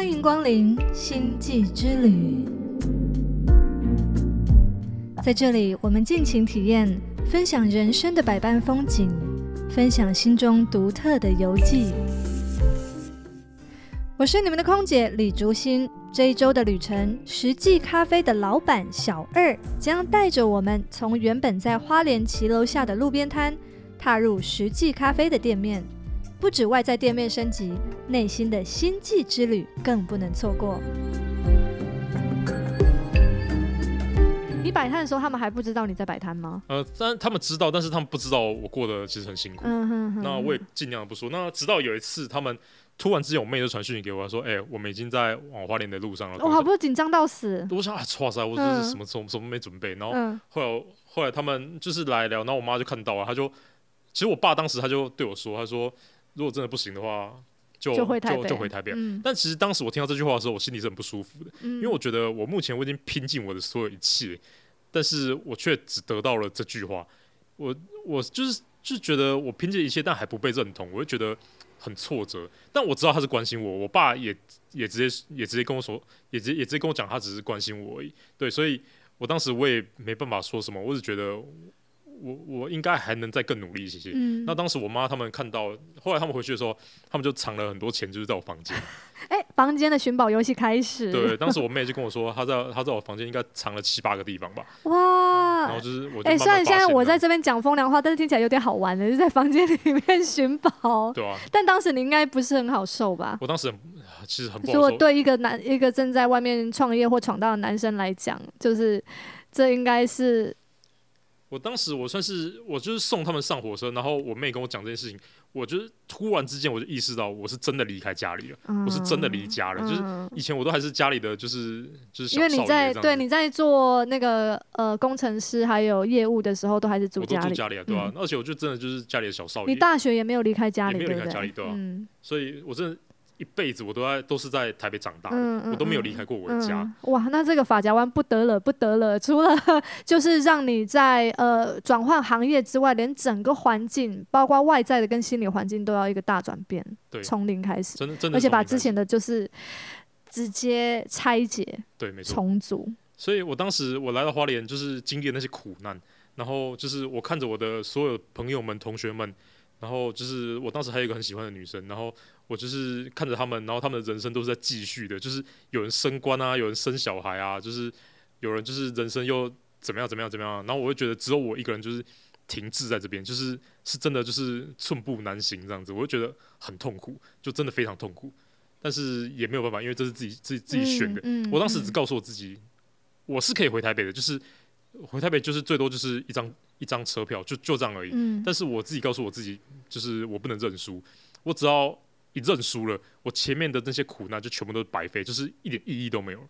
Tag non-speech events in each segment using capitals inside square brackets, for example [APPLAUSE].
欢迎光临星际之旅，在这里我们尽情体验，分享人生的百般风景，分享心中独特的游记。我是你们的空姐李竹欣。这一周的旅程，实际咖啡的老板小二将带着我们从原本在花莲骑楼下的路边摊，踏入实际咖啡的店面。不止外在店面升级，内心的星际之旅更不能错过。你摆摊的时候，他们还不知道你在摆摊吗？呃，但他们知道，但是他们不知道我过得其实很辛苦。嗯哼哼那我也尽量不说。那直到有一次，他们突然之间，我妹就传讯息给我，说：“哎、我们已经在往花莲的路上了。”我好不紧张到死。我想啊，哇塞，我这嗯是什么什么什么没准备。然后嗯后来后来他们就是来聊，然后我妈就看到了，她就其实我爸当时他就对我说，他说如果真的不行的话，就就回台北就回台北。嗯但其实当时我听到这句话的时候，我心里是很不舒服的，嗯因为我觉得我目前我已经拼尽我的所有一切，但是我却只得到了这句话。我我就是就觉得我拼尽一切，但还不被认同，我就觉得很挫折。但我知道他是关心我，我爸也也直接也直接跟我说，也直接也直接跟我讲，他只是关心我而已。对，所以我当时我也没办法说什么，我只觉得我我应该还能再更努力一些。嗯那当时我妈他们看到，后来他们回去的时候，他们就藏了很多钱，就是在我房间。[LAUGHS] 哎，房间的寻宝游戏开始。对，当时我妹就跟我说，她在她在我房间应该藏了七八个地方吧。哇然后！就是我就哎，虽然现在我在这边讲风凉话，但是听起来有点好玩的，就是在房间里面寻宝。[LAUGHS] 对啊，但当时你应该不是很好受吧？我当时很 [SIGHS] 其实很不如果好受。对一个男一个正在外面创业或闯荡的男生来讲，就是这应该是我当时我算是我就是送他们上火车，然后我妹跟我讲这件事情，我就是突然之间我就意识到我是真的离开家里了，我是真的离家了。就是嗯以前我都还是家里的，就是就是因为你在对你在做那个呃工程师还有业务的时候，都还是住我都家里。住家里啊，对吧、嗯而且我就真的就是家里的小少爷，你大学也没有离开家里，也没有？离开家里对啊嗯所以我真的一辈子我都在都是在台北长大的，嗯嗯我都没有离开过我的家。嗯。哇，那这个法夹湾不得了，不得了！除 [LAUGHS] 了就是让你在呃转换行业之外，连整个环境，包括外在的跟心理环境，都要一个大转变，对，从零开始，真的真的而且把之前的就是直接拆解对没错，重组。所以我当时我来到花莲，就是经历那些苦难，然后就是我看着我的所有朋友们、同学们，然后就是我当时还有一个很喜欢的女生，然后我就是看着他们，然后他们的人生都是在继续的，就是有人升官啊，有人生小孩啊，就是有人就是人生又怎么样怎么样怎么样，然后我会觉得只有我一个人就是停滞在这边，就是是真的就是寸步难行这样子，我就觉得很痛苦，就真的非常痛苦，但是也没有办法，因为这是自己自己自己选的。嗯，嗯我当时只嗯告诉我自己，我是可以回台北的，就是回台北就是最多就是一张一张车票，就就这样而已。嗯但是我自己告诉我自己，就是我不能认输，我只要一认输了，我前面的那些苦难就全部都是白费，就是一点意义都没有。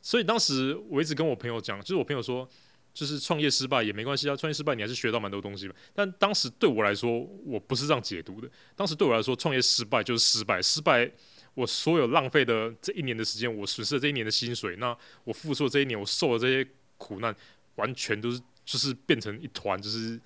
所以当时我一直跟我朋友讲，就是我朋友说，就是创业失败也没关系啊，创业失败你还是学到蛮多东西的。但当时对我来说，我不是这样解读的。当时对我来说，创业失败就是失败，失败我所有浪费的这一年的时间，我损失了这一年的薪水，那我付出的这一年，我受了这些苦难，完全都是就是变成一团，就是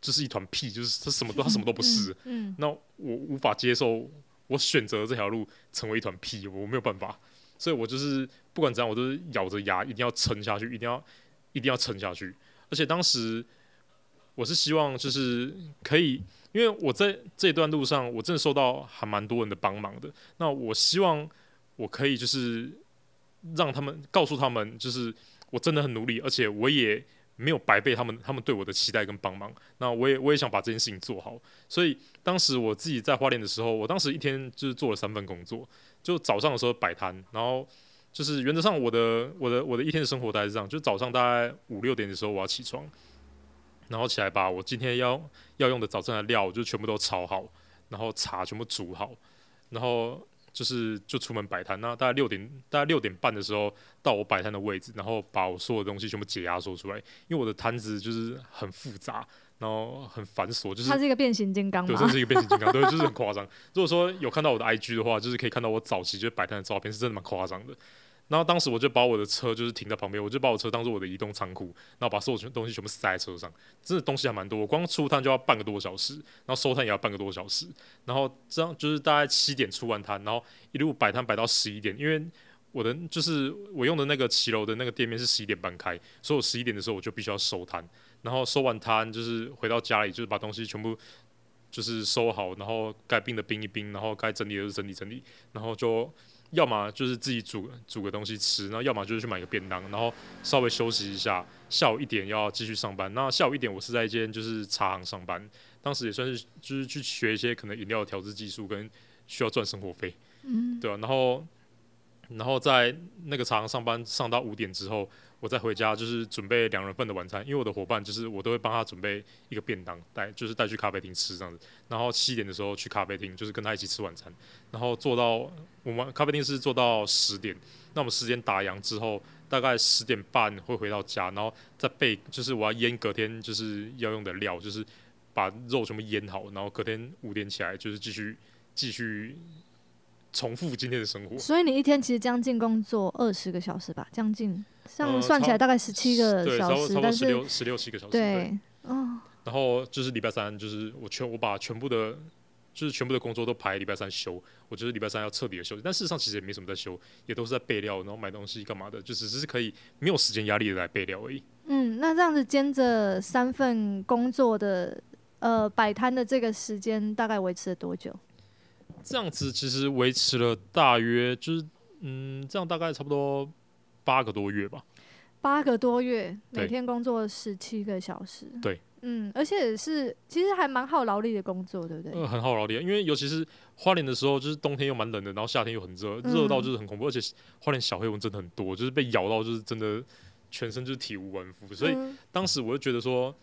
就是一团屁，就是他什么都 [LAUGHS] 他什么都不是。嗯，那我无法接受，我选择这条路成为一团屁，我没有办法，所以我就是不管怎样，我都是咬着牙一定要撑下去，一定要一定要撑下去。而且当时我是希望就是可以，因为我在这一段路上，我真的受到还蛮多人的帮忙的。那我希望我可以就是让他们告诉他们，就是我真的很努力，而且我也没有白被他们他们对我的期待跟帮忙。那我也我也想把这件事情做好，所以当时我自己在花莲的时候，我当时一天就是做了三份工作，就早上的时候摆摊，然后就是原则上我的我的我的一天的生活大概是这样，就早上大概五六点的时候我要起床，然后起来把我今天要要用的早餐的料就全部都炒好，然后茶全部煮好，然后就是就出门摆摊。那大概六点大概六点半的时候到我摆摊的位置，然后把我所有的东西全部解压缩出来，因为我的摊子就是很复杂，然后很繁琐，就是它是一个变形金刚对，嘛这，是一个变形金刚，[LAUGHS] 对，就是很夸张。如果说有看到我的 IG 的话，就是可以看到我早期就是摆摊的照片，是真的蛮夸张的。然后当时我就把我的车就是停在旁边，我就把我车当做我的移动仓库，然后把所有东西全部塞在车上，真的东西还蛮多，我光出摊就要半个多小时，然后收摊也要半个多小时，然后这样就是大概七点出完摊，然后一路摆摊摆到十一点，因为我的就是我用的那个骑楼的那个店面是十一点半开，所以我十一点的时候我就必须要收摊，然后收完摊就是回到家里就是把东西全部就是收好，然后该冰的冰一冰，然后该整理的就整理整理，然后就要么就是自己煮煮个东西吃，然后要么就是去买个便当，然后稍微休息一下，下午一点要继续上班。那下午一点我是在一间就是茶行上班，当时也算是就是去学一些可能饮料调制技术跟需要赚生活费，嗯，对啊，然后然后在那个茶行上班上到五点之后，我再回家就是准备两人份的晚餐，因为我的伙伴就是我都会帮他准备一个便当带，就是带去咖啡厅吃这样子。然后七点的时候去咖啡厅，就是跟他一起吃晚餐，然后做到我们咖啡厅是做到十点，那我们十点打烊之后，大概十点半会回到家，然后再备就是我要腌隔天就是要用的料，就是把肉全部腌好，然后隔天五点起来就是继续继续重复今天的生活。所以你一天其实将近工作二十个小时吧，将近这样呃算起来大概十七个小不多差，不多时但是十六十六七个小时。对。对，哦，然后就是礼拜三，就是我全我把全部的，就是全部的工作都排礼拜三休。我就是礼拜三要彻底的休息，但事实上其实也没什么在休，也都是在备料，然后买东西干嘛的，就只是可以没有时间压力的来备料而已。嗯，那这样子兼着三份工作的呃摆摊的这个时间大概维持了多久？这样子其实维持了大约就是嗯，这样大概差不多八个多月吧。八个多月，每天工作十七个小时。对，嗯，而且是其实还蛮耗劳力的工作，对不对？呃，很好劳力，因为尤其是花莲的时候，就是冬天又蛮冷的，然后夏天又很热，热到就是很恐怖，而且花莲小黑蚊真的很多，就是被咬到就是真的全身就是体无完肤，所以嗯当时我就觉得说，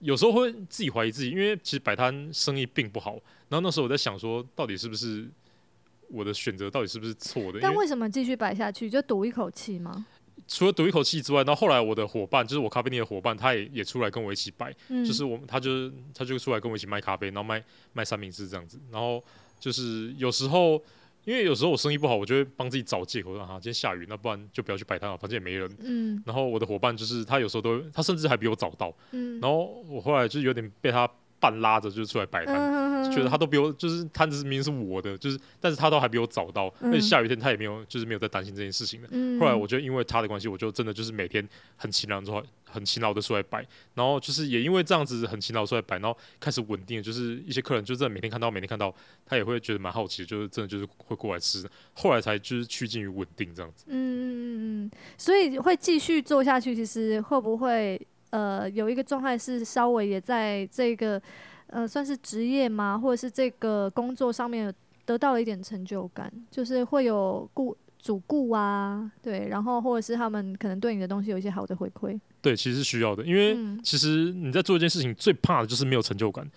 有时候会自己怀疑自己，因为其实摆摊生意并不好。然后那时候我在想说，到底是不是我的选择到底是不是错的？但为什么继续摆下去？就赌一口气吗？除了赌一口气之外，然后后来我的伙伴，就是我咖啡店的伙伴，他也也出来跟我一起摆，嗯，就是我他就是他就出来跟我一起卖咖啡，然后卖卖三明治这样子。然后就是有时候。因为有时候我生意不好，我就会帮自己找借口，说啊，今天下雨，那不然就不要去摆摊了，反正也没人。嗯然后我的伙伴就是他有时候都，他甚至还比我早到，嗯然后我后来就有点被他半拉着，就是出来摆摊，觉得他都比我，就是摊子明明是我的，就是但是他都还比我早到，嗯而且下雨天他也没有，就是没有在担心这件事情的。嗯后来我就因为他的关系，我就真的就是每天很勤劳之后，很勤劳的出来摆，然后就是也因为这样子很勤劳出来摆，然后开始稳定了，就是一些客人就真的每天看到每天看到，他也会觉得蛮好奇，就是真的就是会过来吃，后来才就是趋近于稳定这样子。嗯嗯嗯嗯，所以会继续做下去。其实会不会呃有一个状态是稍微也在这个呃算是职业吗，或者是这个工作上面得到了一点成就感，就是会有顾主顾啊，对，然后或者是他们可能对你的东西有一些好的回馈。对，其实是需要的，因为嗯其实你在做一件事情最怕的就是没有成就感，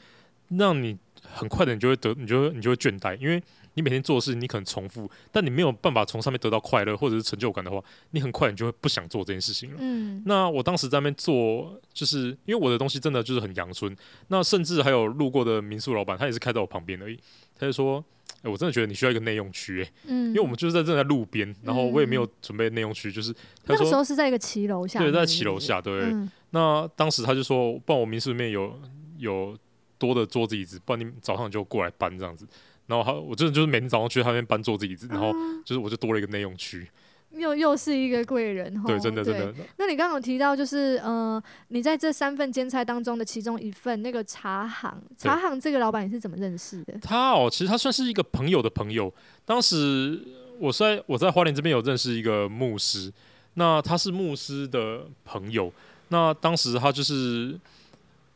让你很快的你就会得，你就会你就会倦怠，因为你每天做的事情你可能重复，但你没有办法从上面得到快乐或者是成就感的话，你很快你就会不想做这件事情了。嗯那我当时在那边做，就是因为我的东西真的就是很阳春，那甚至还有路过的民宿老板，他也是开在我旁边而已，他就说。哎、我真的觉得你需要一个内用区、欸，嗯，因为我们就是在正在路边，然后我也没有准备内用区，就是那个时候是在一个骑楼下对，在。骑楼下，对，嗯那当时他就说，不然我民宿里面有有多的桌子椅子，不然你早上就过来搬这样子。然后他，我真的就是每天早上去他那边搬桌子椅子，然后啊就是我就多了一个内用区。又又是一个贵人哈。对，真的真的，那你刚刚有提到，就是呃，你在这三份兼差当中的其中一份那个茶行，茶行这个老板你是怎么认识的？他哦，其实他算是一个朋友的朋友。当时我在我在花莲这边有认识一个牧师，那他是牧师的朋友。那当时他就是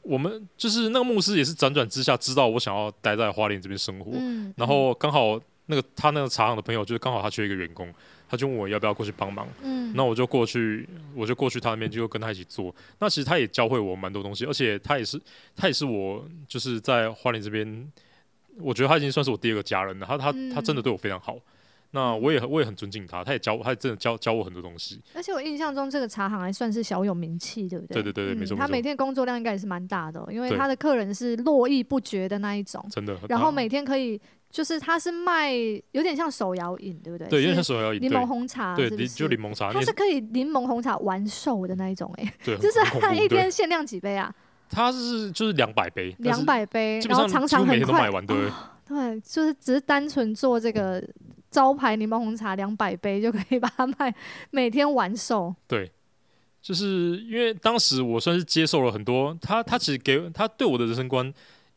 我们就是那个牧师也是辗转之下知道我想要待在花莲这边生活，嗯，然后刚好那个他那个茶行的朋友就是刚好他缺一个员工，他就问我要不要过去帮忙。嗯，那我就过去，我就过去他那边就跟他一起做。那其实他也教会我蛮多东西，而且他也是他也是我就是在花莲这边，我觉得他已经算是我第二个家人了。他他他真的对我非常好，那我也我也很尊敬他，他也教他也真的教教我很多东西。而且我印象中这个茶行还算是小有名气，对不对？对对对对没错没错他每天工作量应该也是蛮大的哦、因为他的客人是络绎不绝的那一种，真的。然后每天可以就是它是卖有点像手摇饮，对不对？对，因为是它手摇饮，柠檬红茶，对，是不对，就柠檬茶，那它是可以柠檬红茶完售的那一种、[LAUGHS] 哎，对，就是它一天限量几杯啊？它是就是两百杯，两百杯，然后常常很快天都卖完，对。对，就是只是单纯做这个招牌柠檬红茶两百杯 [LAUGHS] 就可以把它卖每天完售。对就是因为当时我算是接受了很多，他他其实给他对我的人生观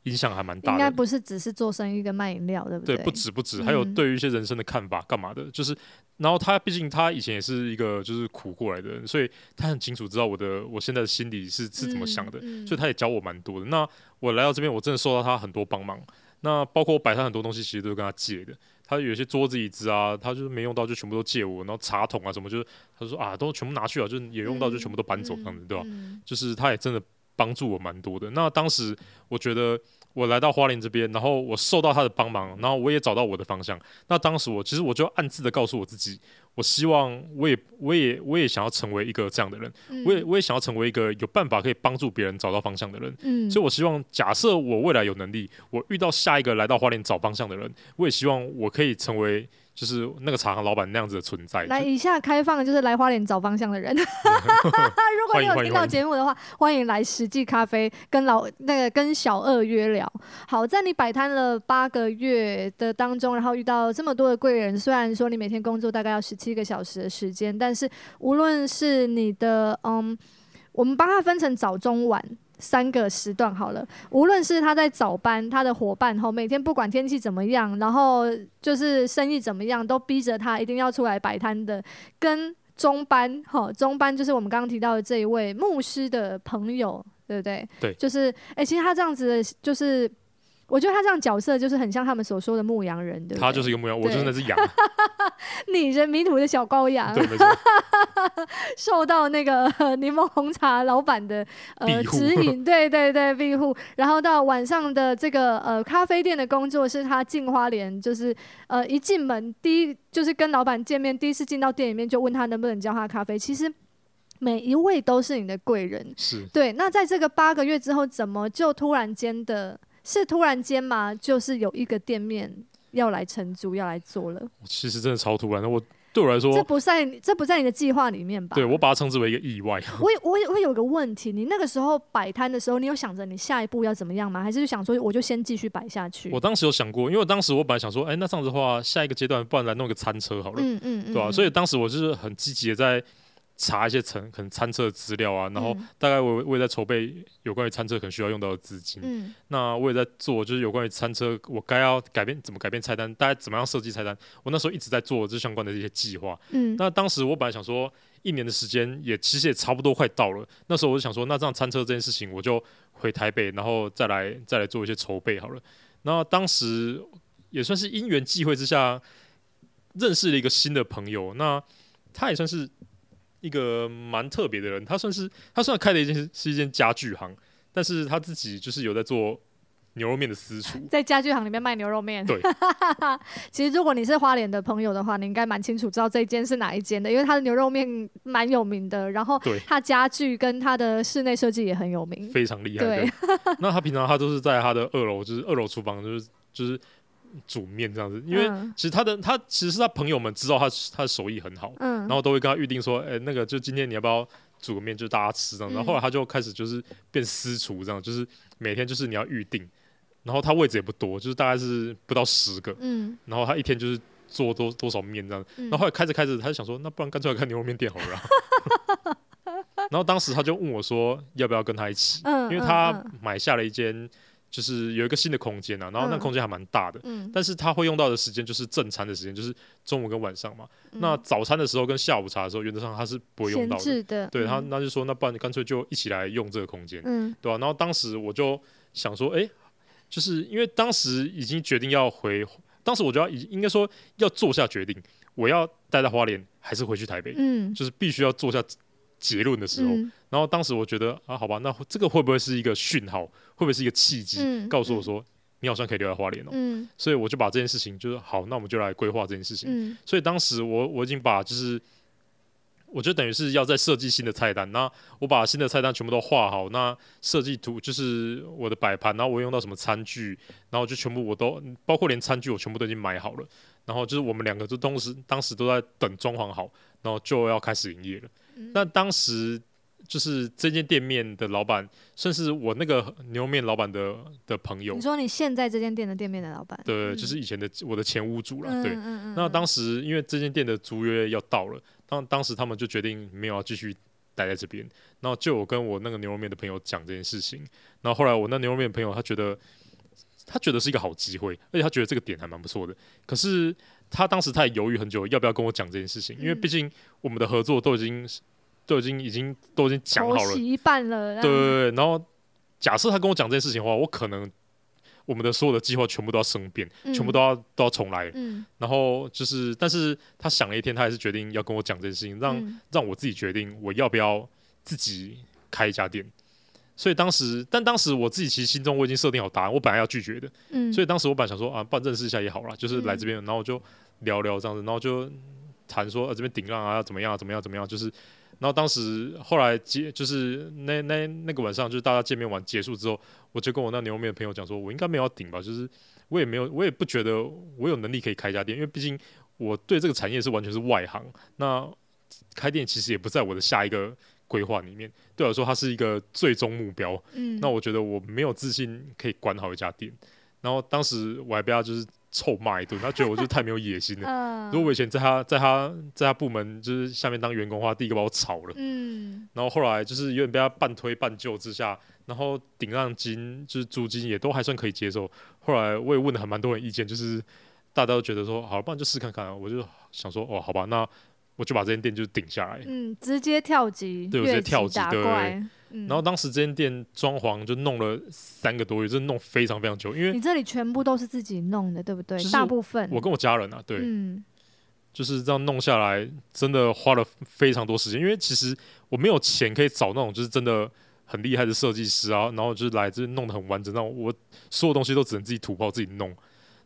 影响还蛮大的。应该不是只是做生意跟卖饮料，对不对，对？不止不止，还有嗯对于一些人生的看法，干嘛的？就是，然后他毕竟他以前也是一个就是苦过来的人，所以他很清楚知道我的我现在的心里是是怎么想的，嗯嗯所以他也教我蛮多的。那我来到这边，我真的受到他很多帮忙。那包括我摆摊很多东西，其实都是跟他借的。他有些桌子椅子啊，他就是没用到就全部都借我，然后茶桶啊什么，就是他说啊都全部拿去了，就是也用到就全部都搬走这样子，对吧？嗯就是他也真的帮助我蛮多的。那当时我觉得我来到花莲这边，然后我受到他的帮忙，然后我也找到我的方向。那当时我其实我就暗自的告诉我自己，我希望我也我也我也想要成为一个这样的人，嗯。我也我也想要成为一个有办法可以帮助别人找到方向的人。嗯。所以，我希望假设我未来有能力，我遇到下一个来到花莲找方向的人，我也希望我可以成为就是那个茶行老板那样子的存在。来就以下开放就是来花莲找方向的人，[LAUGHS] 如果你有听到节目的话，欢迎来实际咖啡跟老那个跟小二约聊。好，在你摆摊了八个月的当中，然后遇到这么多的贵人，虽然说你每天工作大概要十七个小时的时间，但是无论是你的嗯，我们把它分成早中晚。三个时段好了，无论是他在早班，他的伙伴吼，每天不管天气怎么样，然后就是生意怎么样，都逼着他一定要出来摆摊的，跟中班吼，中班就是我们刚刚提到的这一位牧师的朋友，对不对？对就是哎、其实他这样子的，就是我觉得他这样角色就是很像他们所说的牧羊人，对对？他就是一个牧羊，我就是那只羊。[LAUGHS] 你人迷途的小羔羊，对，没错。[LAUGHS] 受到那个呃 [LAUGHS] 柠檬红茶老板的呃指引，对对对庇护，然后到晚上的这个呃咖啡店的工作是他进花莲，就是呃一进门第一就是跟老板见面，第一次进到店里面就问他能不能教他咖啡，其实每一位都是你的贵人，是对。那在这个八个月之后，怎么就突然间的，是突然间吗？就是有一个店面要来承租，要来做了，其实真的超突然的。我对我来说这，不在这不在你的计划里面吧？对我把它称之为一个意外。[LAUGHS] 我有我有我有个问题，你那个时候摆摊的时候，你有想着你下一步要怎么样吗？还是就想说我就先继续摆下去？我当时有想过，因为当时我本来想说，哎、那这样子的话，下一个阶段不然来弄个餐车好了，嗯嗯嗯，对吧、嗯所以当时我就是很积极的在查一些餐可能餐车的资料啊，然后嗯大概我我也在筹备有关于餐车可能需要用到的资金。嗯那我也在做，就是有关于餐车，我该要改变怎么改变菜单，大概怎么样设计菜单。我那时候一直在做这相关的一些计划。嗯那当时我本来想说，一年的时间也其实也差不多快到了。那时候我就想说，那这样餐车这件事情，我就回台北，然后再来再来做一些筹备好了。那当时也算是因缘际会之下，认识了一个新的朋友。那他也算是一个蛮特别的人，他算是他虽然开的一间是一间家具行，但是他自己就是有在做牛肉面的私厨。[LAUGHS] 在家具行里面卖牛肉面。对，[LAUGHS] 其实如果你是花莲的朋友的话，你应该蛮清楚知道这一间是哪一间的，因为他的牛肉面蛮有名的，然后对它家具跟他的室内设计也很有名。非常厉害的对。[LAUGHS] 那他平常他都是在他的二楼，就是二楼厨房，就是就是煮面这样子。因为嗯其实他的他其实是他朋友们知道他他的手艺很好，嗯然后都会跟他预定说，哎、那个就今天你要不要煮个面，就大家吃这样。然后后来他就开始就是变私厨这样，就是每天就是你要预定，然后他位置也不多，就是大概是不到十个，嗯然后他一天就是做多多少面这样。嗯然后后来开着开着，他就想说，那不然干脆来开牛肉面店好了啊、[LAUGHS] [LAUGHS] 然后当时他就问我说，要不要跟他一起？嗯因为他嗯买下了一间，就是有一个新的空间啊，然后那嗯。空间还蛮大的，嗯。但是他会用到的时间就是正餐的时间，就是中午跟晚上嘛。嗯。那早餐的时候跟下午茶的时候，原则上他是不会用到的。的，对他，嗯。那就说那不然你干脆就一起来用这个空间，嗯。对吧、然后当时我就想说，哎、就是因为当时已经决定要回，当时我就要已应该说要做下决定，我要待在花莲还是回去台北，嗯。就是必须要做下结论的时候。嗯然后当时我觉得啊，好吧，那 [LAUGHS] 这个会不会是一个讯号？会不会是一个契机，嗯告诉我说、你好像可以留在花莲哦？嗯所以我就把这件事情就是好，那我们就来规划这件事情。嗯所以当时我我已经把就是我就等于是要在设计新的菜单。那我把新的菜单全部都画好，那设计图就是我的摆盘，然后我用到什么餐具，然后就全部我都包括连餐具我全部都已经买好了。然后就是我们两个就同时当时都在等装潢好，然后就要开始营业了。那当时就是这间店面的老板，甚至我那个牛肉面老板的的朋友。你。说你现在这间店的店面的老板，对，嗯。就是以前的我的前屋主了。嗯对，那当时因为这间店的租约要到了，当当时他们就决定没有要继续待在这边，然后就我跟我那个牛肉面的朋友讲这件事情，然后后来我那牛肉面朋友他觉得他觉得是一个好机会，而且他觉得这个点还蛮不错的，可是他当时他也犹豫很久要不要跟我讲这件事情，因为嗯毕竟我们的合作都已经都已经已经都已经讲好了，一半了，对对对，然后假设他跟我讲这件事情的话，我可能我们的所有的计划全部都要生变，嗯。全部都要都要重来。嗯。然后就是，但是他想了一天，他还是决定要跟我讲这件事情，让、嗯。让我自己决定我要不要自己开一家店。所以当时，但当时我自己其实心中我已经设定好答案，我本来要拒绝的。嗯，所以当时我本来想说啊，不然认识一下也好啦，就是来嗯这边，然后就聊聊这样子，然后就谈说、呃、这边顶浪啊要怎么样啊怎么样怎么样，就是，然后当时后来结就是那那那个晚上就是大家见面完结束之后，我就跟我那牛肉面的朋友讲说，我应该没有要顶吧，就是我也没有我也不觉得我有能力可以开一家店，因为毕竟我对这个产业是完全是外行，那开店其实也不在我的下一个规划里面，对我来说它是一个最终目标，嗯，那我觉得我没有自信可以管好一家店，然后当时我还被他就是臭骂一顿，他觉得我就是太没有野心了。[LAUGHS] 嗯，如果我以前在他在他在他部门就是下面当员工的话，第一个把我炒了。嗯然后后来就是有点被他半推半就之下，然后顶让金就是租金也都还算可以接受。后来我也问了很蛮多人意见，就是大家都觉得说，好，不然就试看看啊。我就想说，哦，好吧，那我就把这间店就顶下来。嗯，直接跳级，对我直接跳级对然后当时这间店装潢就弄了三个多月，真的弄非常非常久，因为你这里全部都是自己弄的，对不对？大部分我跟我家人啊，对，嗯就是这样弄下来，真的花了非常多时间。因为其实我没有钱可以找那种就是真的很厉害的设计师啊，然后就是来这弄得很完整，那我所有东西都只能自己土包自己弄。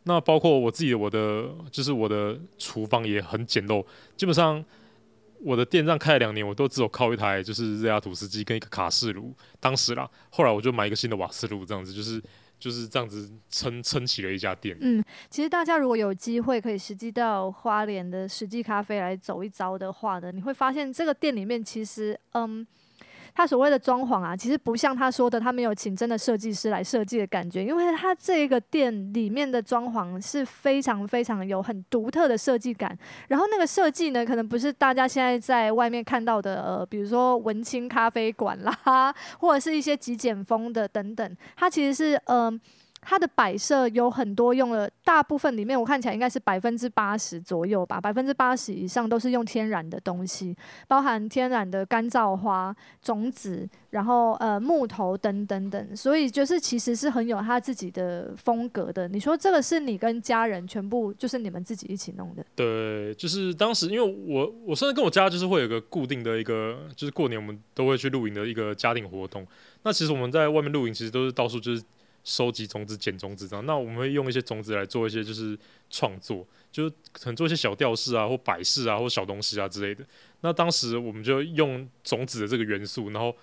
那包括我自己我的就是我的厨房也很简陋，基本上我的店这样开了两年，我都只有靠一台就是热压吐司机跟一个卡式炉。当时啦，后来我就买一个新的瓦斯炉，这样子就是就是这样子撑撑起了一家店。嗯，其实大家如果有机会可以实际到花莲的实际咖啡来走一遭的话呢，你会发现这个店里面其实，嗯，他所谓的装潢啊，其实不像他说的，他没有请真的设计师来设计的感觉，因为他这个店里面的装潢是非常非常有很独特的设计感。然后那个设计呢，可能不是大家现在在外面看到的，呃，比如说文青咖啡馆啦，[LAUGHS] 或者是一些极简风的等等，它其实是嗯。它的摆设有很多用了，大部分里面我看起来应该是百分之八十左右吧，百分之八十以上都是用天然的东西，包含天然的干燥花、种子，然后呃木头等等等，所以就是其实是很有他自己的风格的。你说这个是你跟家人全部就是你们自己一起弄的？对，就是当时因为我我甚至跟我家就是会有一个固定的一个，就是过年我们都会去露营的一个家庭活动。那其实我们在外面露营，其实都是到处就是收集种子、捡种子这样。那我们会用一些种子来做一些就是创作，就是可能做一些小吊饰啊，或摆饰啊，或小东西啊之类的。那当时我们就用种子的这个元素，然后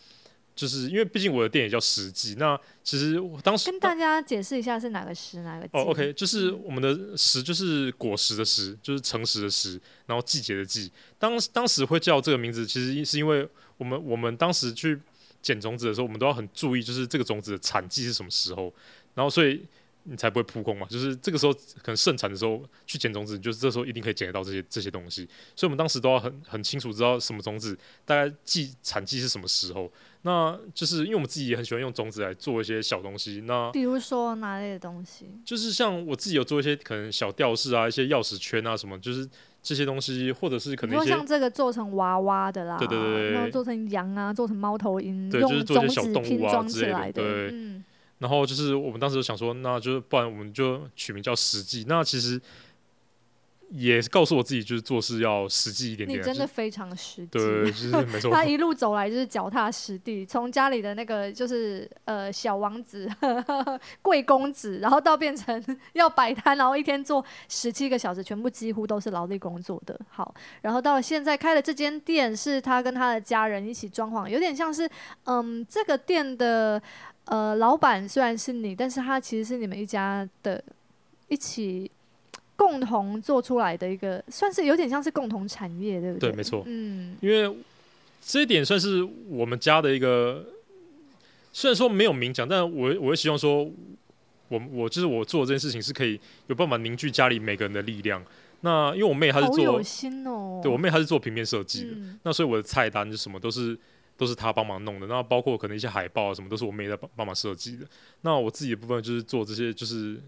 就是因为毕竟我的店也叫实际，那其实我当时跟大家解释一下是哪个诗哪个字？哦，OK，就是我们的实就是果实的实，就是诚实的实，然后季节的季。当当时会叫这个名字，其实是因为我们我们当时去捡种子的时候，我们都要很注意，就是这个种子的产季是什么时候，然后所以你才不会扑空嘛。就是这个时候可能盛产的时候去捡种子，就是这时候一定可以捡得到这些这些东西。所以我们当时都要很很清楚知道什么种子大概季产季是什么时候。那就是因为我们自己也很喜欢用种子来做一些小东西，那比如说哪类的东西？就是像我自己有做一些可能小吊饰啊，一些钥匙圈啊什么，就是这些东西，或者是可能一些像这个做成娃娃的啦，对对对对然后做成羊啊，做成猫头鹰，对就是用做一些小种子动物啊拼装起之类的来的，对嗯然后就是我们当时就想说，那就不然我们就取名叫实际。那其实也告诉我自己，就是做事要实际一点点。你真的非常实际。对，就是没错。他一路走来就是脚踏实地，从家里的那个就是呃小王子、[LAUGHS] 贵公子，然后到变成要摆摊，然后一天做十七个小时，全部几乎都是劳力工作的。好，然后到了现在开的这间店，是他跟他的家人一起装潢，有点像是嗯，这个店的呃老板虽然是你，但是他其实是你们一家的一起。共同做出来的一个，算是有点像是共同产业，对不对？对，没错。嗯，因为这一点算是我们家的一个，虽然说没有明讲，但我我会希望说，我我就是我做这件事情是可以有办法凝聚家里每个人的力量。那因为我妹她是做，有心哦。对我妹她是做平面设计的，那所以我的菜单就什么都是都是她帮忙弄的。那包括可能一些海报啊什么，都是我妹在帮帮忙设计的。那我自己的部分就是做这些，就是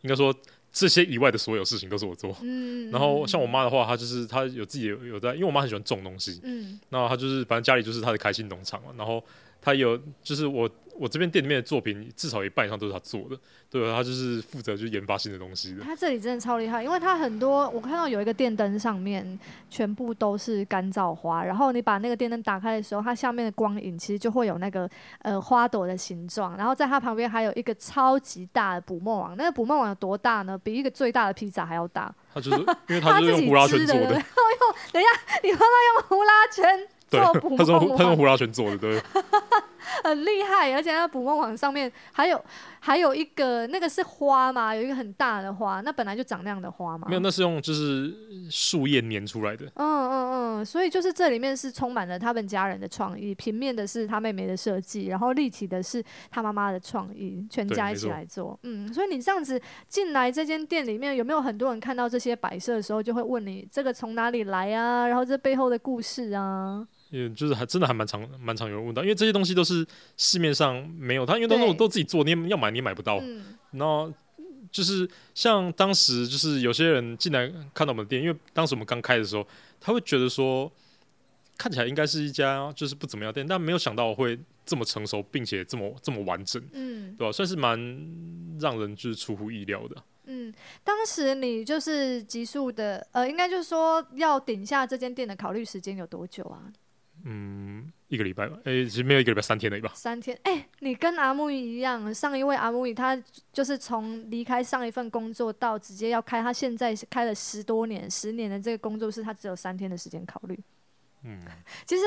应该说。这些以外的所有事情都是我做，嗯，然后像我妈的话，她就是她有自己有在，因为我妈很喜欢种东西，嗯，那她就是反正家里就是她的开心农场嘛，然后她有就是我。我这边店里面的作品至少一半以上都是他做的，对他就是负责就研发新的东西的。他这里真的超厉害，因为他很多我看到有一个电灯上面全部都是干燥花，然后你把那个电灯打开的时候，它下面的光影其实就会有那个呃花朵的形状，然后在它旁边还有一个超级大的捕梦网，那个捕梦网有多大呢？比一个最大的披萨还要大。他就是因为他是用呼啦圈做的。用等一下，你帮他用呼啦圈做捕梦网？他用他用呼啦圈做的，对。很厉害，而且那捕梦网上面还有还有一个那个是花嘛，有一个很大的花，那本来就长那样的花嘛。没有，那是用就是树叶粘出来的。嗯嗯嗯，所以就是这里面是充满了他们家人的创意，平面的是他妹妹的设计，然后立体的是他妈妈的创意，全家一起来做。嗯，所以你这样子进来这间店里面，有没有很多人看到这些摆设的时候，就会问你这个从哪里来啊？然后这背后的故事啊？也就是还真的还蛮常蛮常有人问到，因为这些东西都是市面上没有，他因为都是都自己做，你要买你买不到。嗯然后就是像当时就是有些人进来看到我们的店，因为当时我们刚开的时候，他会觉得说看起来应该是一家就是不怎么样店，但没有想到会这么成熟，并且这么这么完整，嗯，对吧？算是蛮让人就是出乎意料的。嗯，当时你就是急速的，呃，应该就是说要顶下这间店的考虑时间有多久啊？嗯，一个礼拜吧，诶，其实没有一个礼拜，三天的吧。三天，哎，你跟阿木一样，上一位阿木他就是从离开上一份工作到直接要开，他现在开了十多年、十年的这个工作室，他只有三天的时间考虑。嗯，其实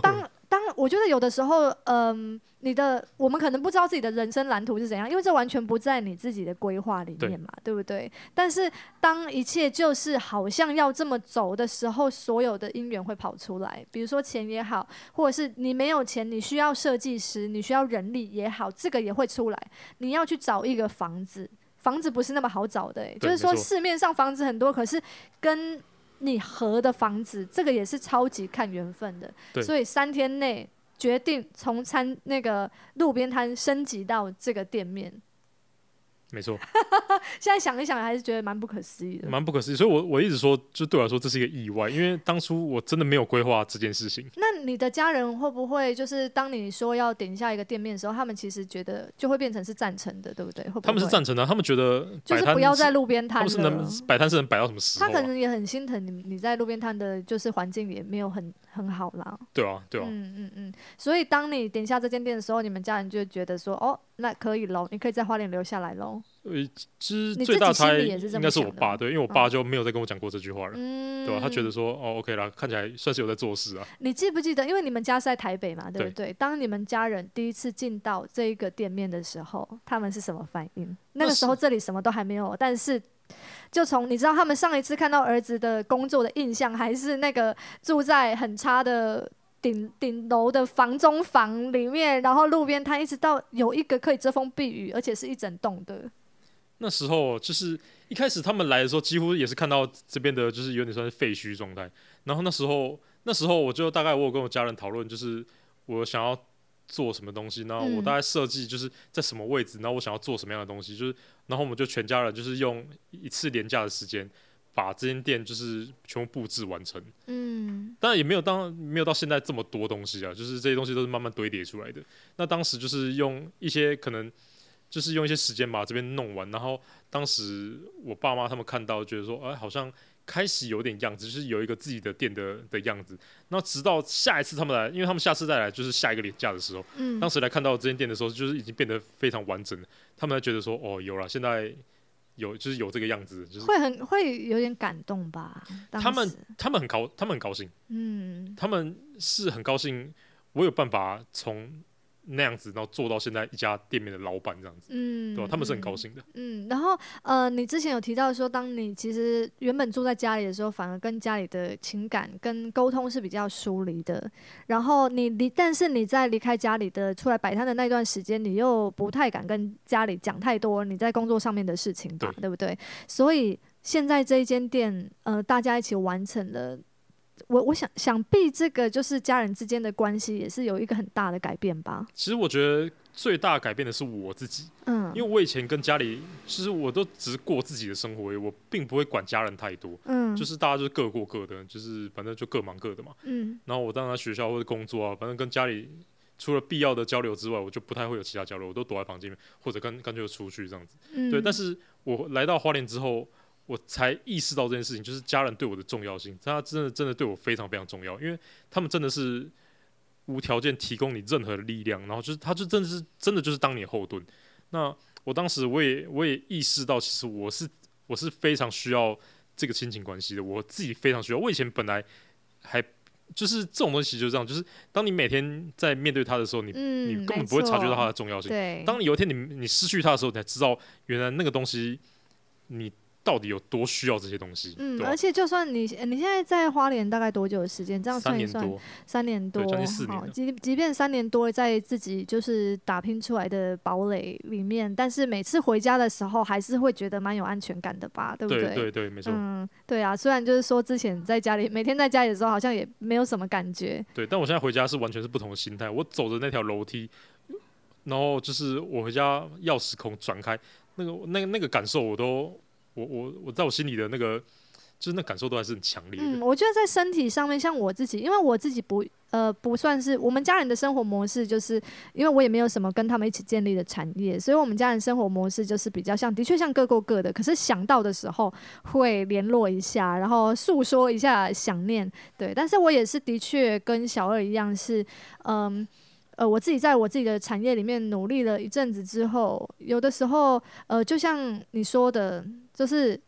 当当我觉得有的时候，嗯，你的我们可能不知道自己的人生蓝图是怎样，因为这完全不在你自己的规划里面嘛，对不对？但是当一切就是好像要这么走的时候，所有的因缘会跑出来，比如说钱也好，或者是你没有钱，你需要设计师，你需要人力也好，这个也会出来。你要去找一个房子，房子不是那么好找的，就是说市面上房子很多，可是跟你合的房子，这个也是超级看缘分的。所以三天内决定从餐那个路边摊升级到这个店面。没错，[LAUGHS] 现在想一想还是觉得蛮不可思议的，蛮不可思议。所以，我我一直说，就对我来说，这是一个意外，因为当初我真的没有规划这件事情。那你的家人会不会就是当你说要点下一个店面的时候，他们其实觉得就会变成是赞成的，对不对？会他们是赞成的，他们觉得就是不要在路边摊，他们是能摆摊是能摆到什么时候？他可能也很心疼你，你在路边摊的，就是环境也没有很很好啦。对啊，对啊，嗯嗯嗯。所以当你点下这间店的时候，你们家人就觉得说，哦，那可以喽，你可以在花莲留下来喽。呃，其实最大差异应该是我爸，对，因为我爸就没有再跟我讲过这句话了，嗯对吧？他觉得说，哦，OK 啦，看起来算是有在做事啊。你记不记得？因为你们家是在台北嘛，对不对？当你们家人第一次进到这一个店面的时候，他们是什么反应？那个时候这里什么都还没有，但是就从你知道他们上一次看到儿子的工作的印象，还是那个住在很差的。顶顶楼的房中房里面，然后路边摊，一直到有一个可以遮风避雨，而且是一整栋的。那时候就是一开始他们来的时候，几乎也是看到这边的，就是有点算是废墟状态。然后那时候，那时候我就大概我有跟我家人讨论，就是我想要做什么东西，然后我大概设计就是在什么位置，然后我想要做什么样的东西，就是然后我们就全家人就是用一次廉价的时间。把这间店就是全部布置完成，嗯，当然也没有当没有到现在这么多东西啊，就是这些东西都是慢慢堆叠出来的。那当时就是用一些可能就是用一些时间把这边弄完。然后当时我爸妈他们看到，觉得说，哎，好像开始有点样子，就是有一个自己的店的的样子。那直到下一次他们来，因为他们下次再来就是下一个年假的时候，嗯，当时来看到这间店的时候，就是已经变得非常完整了。他们觉得说，哦，有了，现在有就是有这个样子，就是会很会有点感动吧？他们他们很高，他们很高兴，嗯他们是很高兴，我有办法从那样子，然后做到现在一家店面的老板这样子，嗯，对吧？他们是很高嗯兴的。嗯，然后呃，你之前有提到说，当你其实原本住在家里的时候，反而跟家里的情感跟沟通是比较疏离的。然后你离，但是你在离开家里的出来摆摊的那段时间，你又不太敢跟家里讲太多你在工作上面的事情吧，对对不对？所以现在这一间店，呃，大家一起完成了。我我想想必这个就是家人之间的关系，也是有一个很大的改变吧。其实我觉得最大改变的是我自己，嗯，因为我以前跟家里，其实我都只是过自己的生活我并不会管家人太多，嗯就是大家就是各过各的，就是反正就各忙各的嘛。嗯然后我当然学校或者工作啊，反正跟家里除了必要的交流之外，我就不太会有其他交流，我都躲在房间里面，或者干干脆就出去这样子。嗯，对，但是我来到花莲之后，我才意识到这件事情，就是家人对我的重要性，他真的真的对我非常非常重要，因为他们真的是无条件提供你任何的力量，然后就是他就真的是真的就是当你的后盾。那我当时我也我也意识到，其实我是我是非常需要这个亲情关系的，我自己非常需要。我以前本来还就是这种东西就是这样，就是当你每天在面对他的时候，你、嗯，你根本不会察觉到它的重要性。对，当你有一天你你失去它的时候，你才知道原来那个东西你到底有多需要这些东西，嗯，而？且就算你呃你现在在花莲大概多久的时间？这样算一算，三年多，三年多，将近四年好，即即便三年多，在自己就是打拼出来的堡垒里面，但是每次回家的时候，还是会觉得蛮有安全感的吧？对不对对对，没错，嗯，对啊，虽然就是说之前在家里每天在家里的时候，好像也没有什么感觉，对。但我现在回家是完全是不同的心态，我走的那条楼梯，然后就是我回家钥匙孔转开，那个那个那个感受，我都我我我在我心里的那个，就是那感受都还是很强烈的。嗯，我觉得在身体上面，像我自己，因为我自己不呃不算是我们家人的生活模式，就是因为我也没有什么跟他们一起建立的产业，所以我们家人生活模式就是比较像，的确像各过各的。可是想到的时候会联络一下，然后诉说一下想念，对。但是我也是的确跟小二一样是，嗯。我自己在我自己的产业里面努力了一阵子之后，有的时候，呃，就像你说的，就是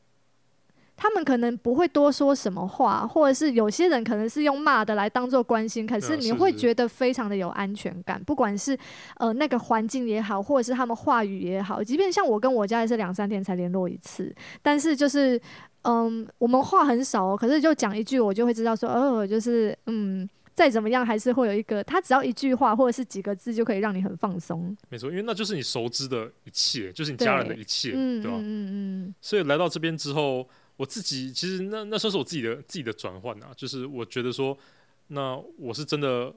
他们可能不会多说什么话，或者是有些人可能是用骂的来当做关心，可是你会觉得非常的有安全感，不管是呃那个环境也好，或者是他们话语也好，即便像我跟我家也是两三天才联络一次，但是就是嗯，我们话很少哦，可是就讲一句，我就会知道说，哦，就是嗯。再怎么样，还是会有一个，他只要一句话或者是几个字，就可以让你很放松。没错，因为那就是你熟知的一切，就是你家人的一切，嗯对吧？嗯嗯所以来到这边之后，我自己其实那那算是我自己的自己的转换啊，就是我觉得说，那我是真的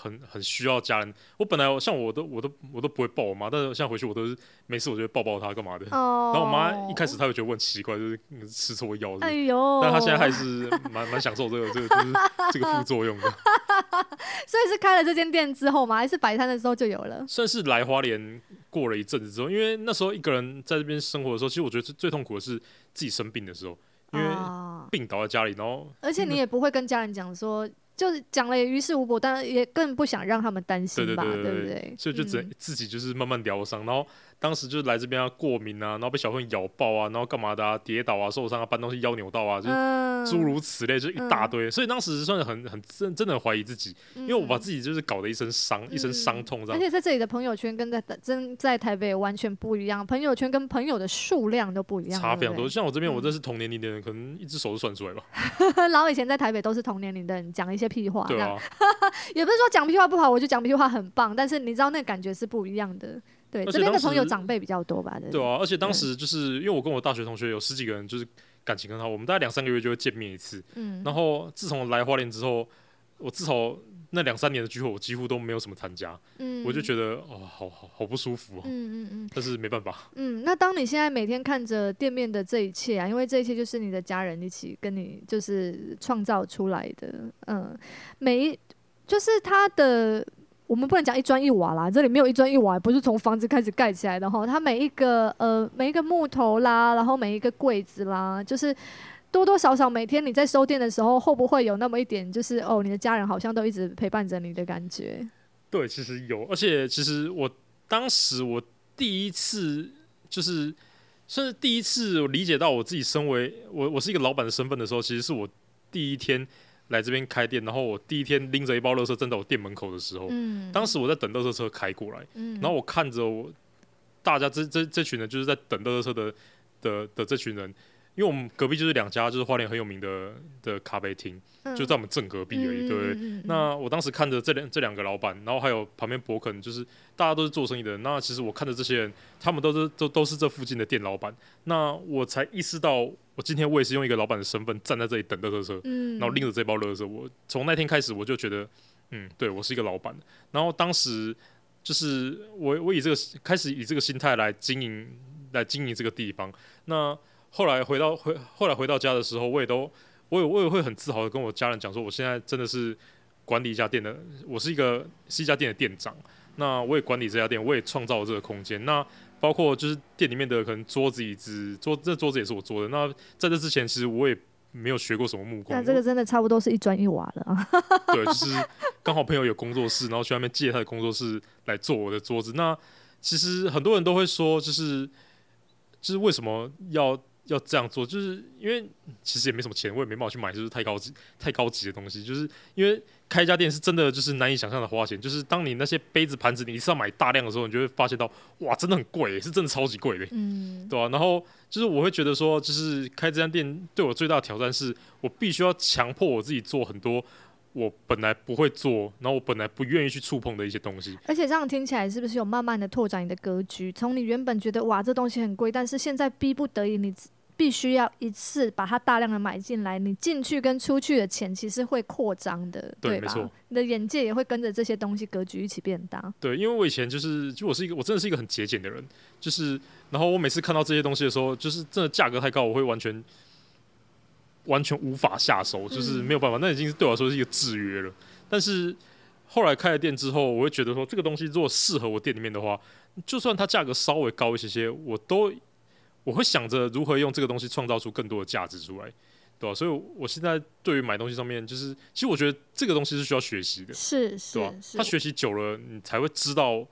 很很需要家人。我本来像我都我都我都不会抱我妈，但是现在回去我都是没事我就会抱抱她干嘛的。然后我妈一开始她会觉得我很奇怪，就是嗯吃错药是是哎呦，但她现在还是蛮蛮享受这个这个就是这个副作用的。[LAUGHS] 所以是开了这间店之后吗？还是摆摊的时候就有了？[LAUGHS] 算是来花莲过了一阵子之后，因为那时候一个人在这边生活的时候，其实我觉得最最痛苦的是自己生病的时候，因为啊病倒在家里，然后而且你也不会跟家人讲说，就是讲了也于事无补，但也更不想让他们担心吧，对不对？所以就只能嗯自己就是慢慢疗伤。然后当时就是来这边啊，过敏啊，然后被小朋友咬爆啊，然后干嘛的啊，跌倒啊，受伤啊，搬东西腰扭到啊，就是嗯诸如此类，就一大堆。所以当时算是很很真真的很怀疑自己，因为我把自己就是搞得一身伤，一身伤痛这样。嗯而且在这里的朋友圈跟在真在台北完全不一样，朋友圈跟朋友的数量都不一样，差非常多，像我这边，我嗯这是同年龄的人，可能一只手都算出来吧。[LAUGHS] 然后以前在台北都是同年龄的人讲一些屁话，那对啊，[LAUGHS] 也不是说讲屁话不好，我觉得讲屁话很棒，但是你知道那感觉是不一样的。对，这边的朋友长辈比较多吧？对啊，而且当时就是因为我跟我大学同学有十几个人，就是感情很好，我们大概两三个月就会见面一次。嗯，然后自从来花莲之后，我至少那两三年的聚会，我几乎都没有什么参加，嗯我就觉得哦，好好好不舒服哦。嗯嗯嗯 [LAUGHS] 但是没办法，嗯，那当你现在每天看着店面的这一切啊，因为这一切就是你的家人一起跟你就是创造出来的，嗯，每一就是他的我们不能讲一砖一瓦啦，这里没有一砖一瓦，不是从房子开始盖起来的哈。它每一个呃每一个木头啦，然后每一个柜子啦，就是多多少少每天你在收店的时候，会不会有那么一点，就是哦，你的家人好像都一直陪伴着你的感觉？对，其实有，而且其实我当时我第一次就是算是第一次我理解到我自己身为我我是一个老板的身份的时候，其实是我第一天。来这边开店，然后我第一天拎着一包垃圾站在我店门口的时候，当时我在等垃圾车开过来，然后我看着我大家这这这群人就是在等垃圾车的的的这群人。因为我们隔壁就是两家，就是花莲很有名的的咖啡厅，就在我们正隔壁而已。对不对，那我当时看着这两这两个老板，然后还有旁边博肯，就是大家都是做生意的人。那其实我看着这些人，他们都是都都是这附近的店老板。那我才意识到，我今天我也是用一个老板的身份站在这里等乐色车，然后拎着这包乐色。我从那天开始，我就觉得，嗯，对我是一个老板。然后当时就是我我以这个开始以这个心态来经营来经营这个地方。那后来回到回后来回到家的时候，我也都我也我也会很自豪的跟我家人讲说，我现在真的是管理一家店的，我是一个是一家店的店长。那我也管理这家店，我也创造了这个空间。那包括就是店里面的可能桌子椅子，桌这桌子也是我做的。那在这之前，其实我也没有学过什么木工。那这个真的差不多是一砖一瓦了啊。[LAUGHS] 对，就是刚好朋友有工作室，然后去外面借他的工作室来做我的桌子。那其实很多人都会说，就是就是为什么要。要这样做，就是因为其实也没什么钱，我也没办法去买，就是太高级、太高级的东西。就是因为开一家店是真的，就是难以想象的花钱。就是当你那些杯子、盘子，你一次要买大量的时候，你就会发现到，哇，真的很贵，是真的超级贵的，嗯，对吧？然后就是我会觉得说，就是开这家店对我最大的挑战是，我必须要强迫我自己做很多我本来不会做，然后我本来不愿意去触碰的一些东西。而且这样听起来，是不是有慢慢的拓展你的格局？从你原本觉得哇，这东西很贵，但是现在逼不得已，你。必须要一次把它大量的买进来，你进去跟出去的钱其实会扩张的，对吧？你的眼界也会跟着这些东西格局一起变大。对，因为我以前就是，就我是一个，我真的是一个很节俭的人，就是，然后我每次看到这些东西的时候，就是真的价格太高，我会完全完全无法下手，就是没有办法，那已经是对我来说是一个制约了。但是后来开了店之后，我会觉得说，这个东西如果适合我店里面的话，就算它价格稍微高一些些，我都。我会想着如何用这个东西创造出更多的价值出来，对吧？所以我现在对于买东西上面，就是其实我觉得这个东西是需要学习的，是是，他学习久了，你才会知道。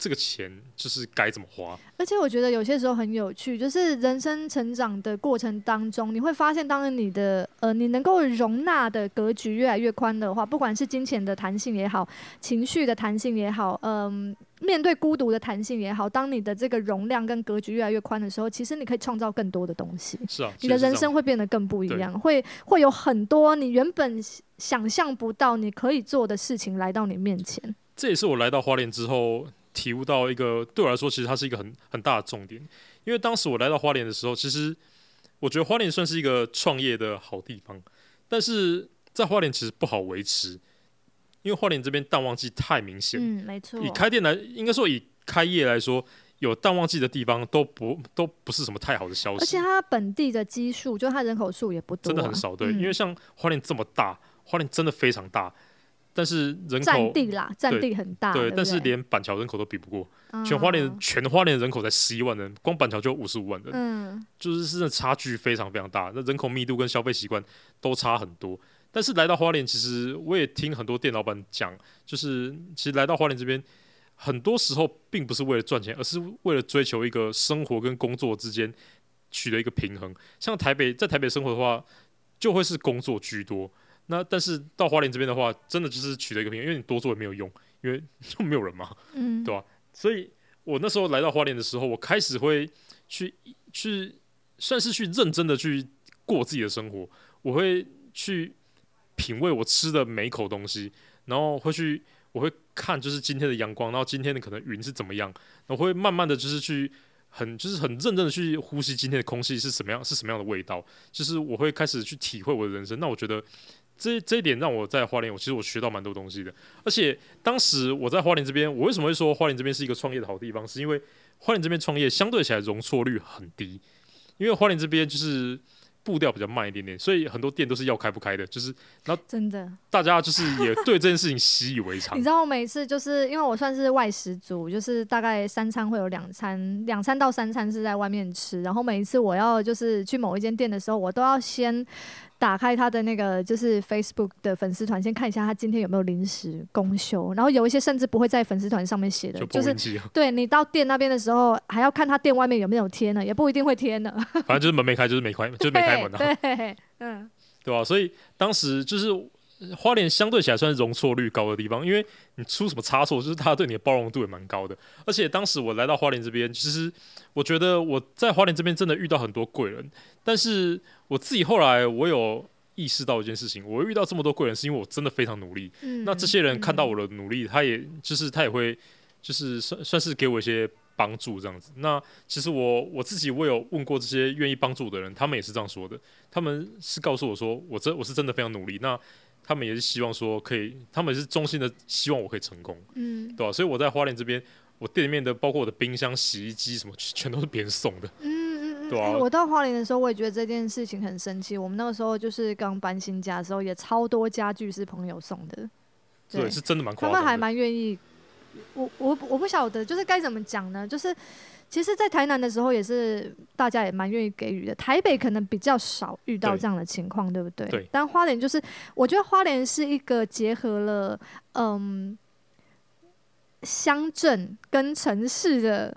这个钱就是该怎么花，而且我觉得有些时候很有趣，就是人生成长的过程当中，你会发现，当你的呃，你能够容纳的格局越来越宽的话，不管是金钱的弹性也好，情绪的弹性也好，嗯，面对孤独的弹性也好，当你的这个容量跟格局越来越宽的时候，其实你可以创造更多的东西。是啊，你的人生会变得更不一样，会会有很多你原本想象不到你可以做的事情来到你面前。这也是我来到花莲之后。体悟到一个对我来说，其实它是一个很很大的重点。因为当时我来到花莲的时候，其实我觉得花莲算是一个创业的好地方，但是在花莲其实不好维持，因为花莲这边淡旺季太明显。嗯，没错。以开店来，应该说以开业来说，有淡旺季的地方都不都不是什么太好的消息。而且它本地的基数，就它人口数也不多，真的很少。对，因为像花莲这么大，花莲真的非常大。但是人口占地啦，占地很大。对，但是连板桥人口都比不过。全花莲全花莲人口才十一万人，光板桥就五十五万人。嗯，就是真的差距非常非常大。那人口密度跟消费习惯都差很多。但是来到花莲，其实我也听很多店老板讲，就是其实来到花莲这边，很多时候并不是为了赚钱，而是为了追求一个生活跟工作之间取得一个平衡。像台北，在台北生活的话，就会是工作居多。那但是到花莲这边的话，真的就是取得一个平衡，因为你多做也没有用，因为 [LAUGHS] 就没有人嘛，嗯，对吧？所以我那时候来到花莲的时候，我开始会去去算是去认真的去过自己的生活，我会去品味我吃的每一口东西，然后会去我会看就是今天的阳光，然后今天的可能云是怎么样，我会慢慢的就是去很就是很认真的去呼吸今天的空气是什么样是什么样的味道，就是我会开始去体会我的人生。那我觉得。这这一点让我在花莲，我其实我学到蛮多东西的。而且当时我在花莲这边，我为什么会说花莲这边是一个创业的好地方？是因为花莲这边创业相对起来容错率很低，因为花莲这边就是步调比较慢一点点，所以很多店都是要开不开的，就是真的。大家就是也对这件事情习以为常你知。道我每次就是因为我算是外食族，就是大概三餐会有两餐，两餐到三餐是在外面吃。然后每一次我要就是去某一间店的时候，我都要先打开他的那个就是 Facebook 的粉丝团，先看一下他今天有没有临时公休。然后有一些甚至不会在粉丝团上面写的，就就是 [LAUGHS] 对你到店那边的时候，还要看他店外面有没有贴呢，也不一定会贴呢。反正就是门没开，就是没开，就是没开门啊，[LAUGHS] 对，嗯，对吧、所以当时就是呃花莲相对起来算是容错率高的地方，因为你出什么差错，就是大家对你的包容度也蛮高的。而且当时我来到花莲这边，其实我觉得我在花莲这边真的遇到很多贵人，但是我自己后来我有意识到一件事情，我遇到这么多贵人，是因为我真的非常努力。嗯那这些人看到我的努力，他也就是他也会就是算算是给我一些帮助这样子。那其实我我自己我有问过这些愿意帮助我的人，他们也是这样说的。他们是告诉我说，我真我是真的非常努力。那他们也是希望说可以，他们也是衷心的希望我可以成功，嗯对吧、所以我在花莲这边，我店里面的包括我的冰箱、洗衣机什么，全都是别人送的。嗯嗯嗯，对我到花莲的时候，我也觉得这件事情很生气。我们那个时候就是刚搬新家的时候，也超多家具是朋友送的，对，是真的蛮夸张。他们还蛮愿意。我我我不晓得，就是该怎么讲呢？就是其实，在台南的时候，也是大家也蛮愿意给予的。台北可能比较少遇到这样的情况，对不对？对但花莲就是，我觉得花莲是一个结合了嗯乡镇跟城市的。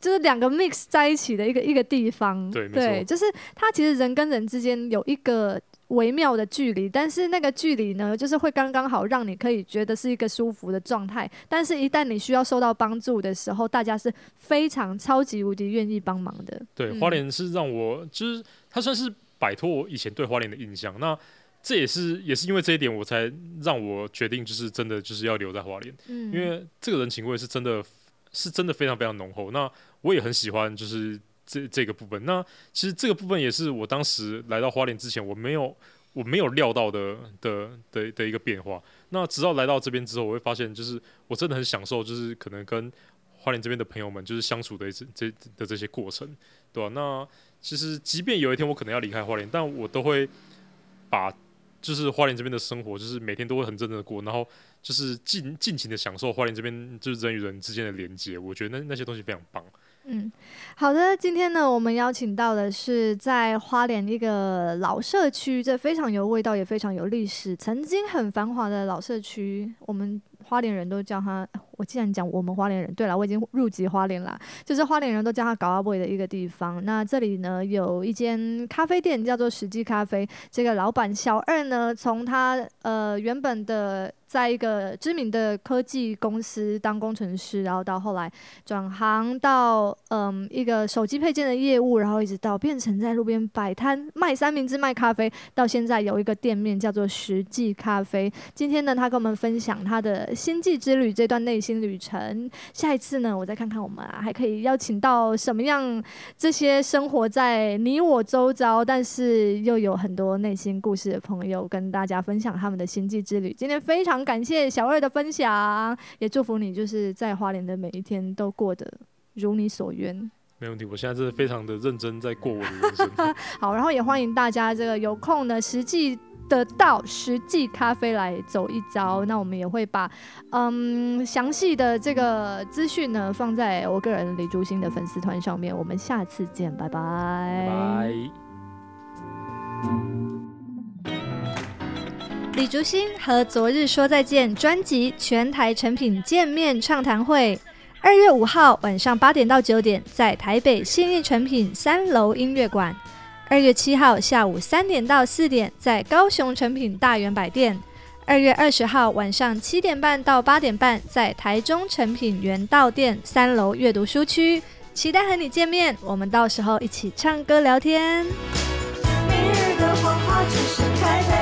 就是两个 mix 在一起的一个一个地方，对就是它其实人跟人之间有一个微妙的距离，但是那个距离呢，就是会刚刚好让你可以觉得是一个舒服的状态。但是，一旦你需要受到帮助的时候，大家是非常超级无敌愿意帮忙的。对，嗯花莲是让我就是它算是摆脱我以前对花莲的印象。那这也是也是因为这一点，我才让我决定就是真的就是要留在花莲，嗯，因为这个人情味是真的是真的非常非常浓厚。那我也很喜欢就是这这个部分。那其实这个部分也是我当时来到花莲之前我没有我没有料到的的的的一个变化。那直到来到这边之后，我会发现就是我真的很享受，就是可能跟花莲这边的朋友们就是相处的这这的这些过程，对吧、那其实即便有一天我可能要离开花莲，但我都会把就是花莲这边的生活，就是每天都会很认真的过，然后就是尽尽情的享受花莲这边就是人与人之间的连接。我觉得那那些东西非常棒。嗯，好的，今天呢，我们邀请到的是在花莲一个老社区，这非常有味道，也非常有历史，曾经很繁华的老社区，我们花莲人都叫它。我既然讲我们花莲人，对了，我已经入籍花莲啦，就是花莲人都叫它搞阿贝的一个地方。那这里呢，有一间咖啡店叫做实际咖啡，这个老板小二呢，从他呃原本的在一个知名的科技公司当工程师，然后到后来转行到嗯一个手机配件的业务，然后一直到变成在路边摆摊卖三明治、卖咖啡，到现在有一个店面叫做实际咖啡。今天呢，他跟我们分享他的星际之旅这段内心旅程。下一次呢，我再看看我们、啊、还可以邀请到什么样这些生活在你我周遭，但是又有很多内心故事的朋友，跟大家分享他们的星际之旅。今天非常感谢小二的分享，也祝福你就是在花莲的每一天都过得如你所愿。没问题，我现在真的非常的认真在过我的人生。[LAUGHS] 好，然后也欢迎大家这个有空呢，实际的到实际咖啡来走一遭。那我们也会把嗯详细的这个资讯呢放在我个人李竹新的粉丝团上面。我们下次见，拜拜。拜拜。李竹新和《昨日说再见》专辑全台成品见面畅谈会，二月五号晚上八点到九点，在台北信义成品三楼音乐馆；二月七号下午三点到四点，在高雄成品大圆百店；二月二十号晚上七点半到八点半，在台中成品圆道店三楼阅读书区。期待和你见面，我们到时候一起唱歌聊天。明日的花花只是开在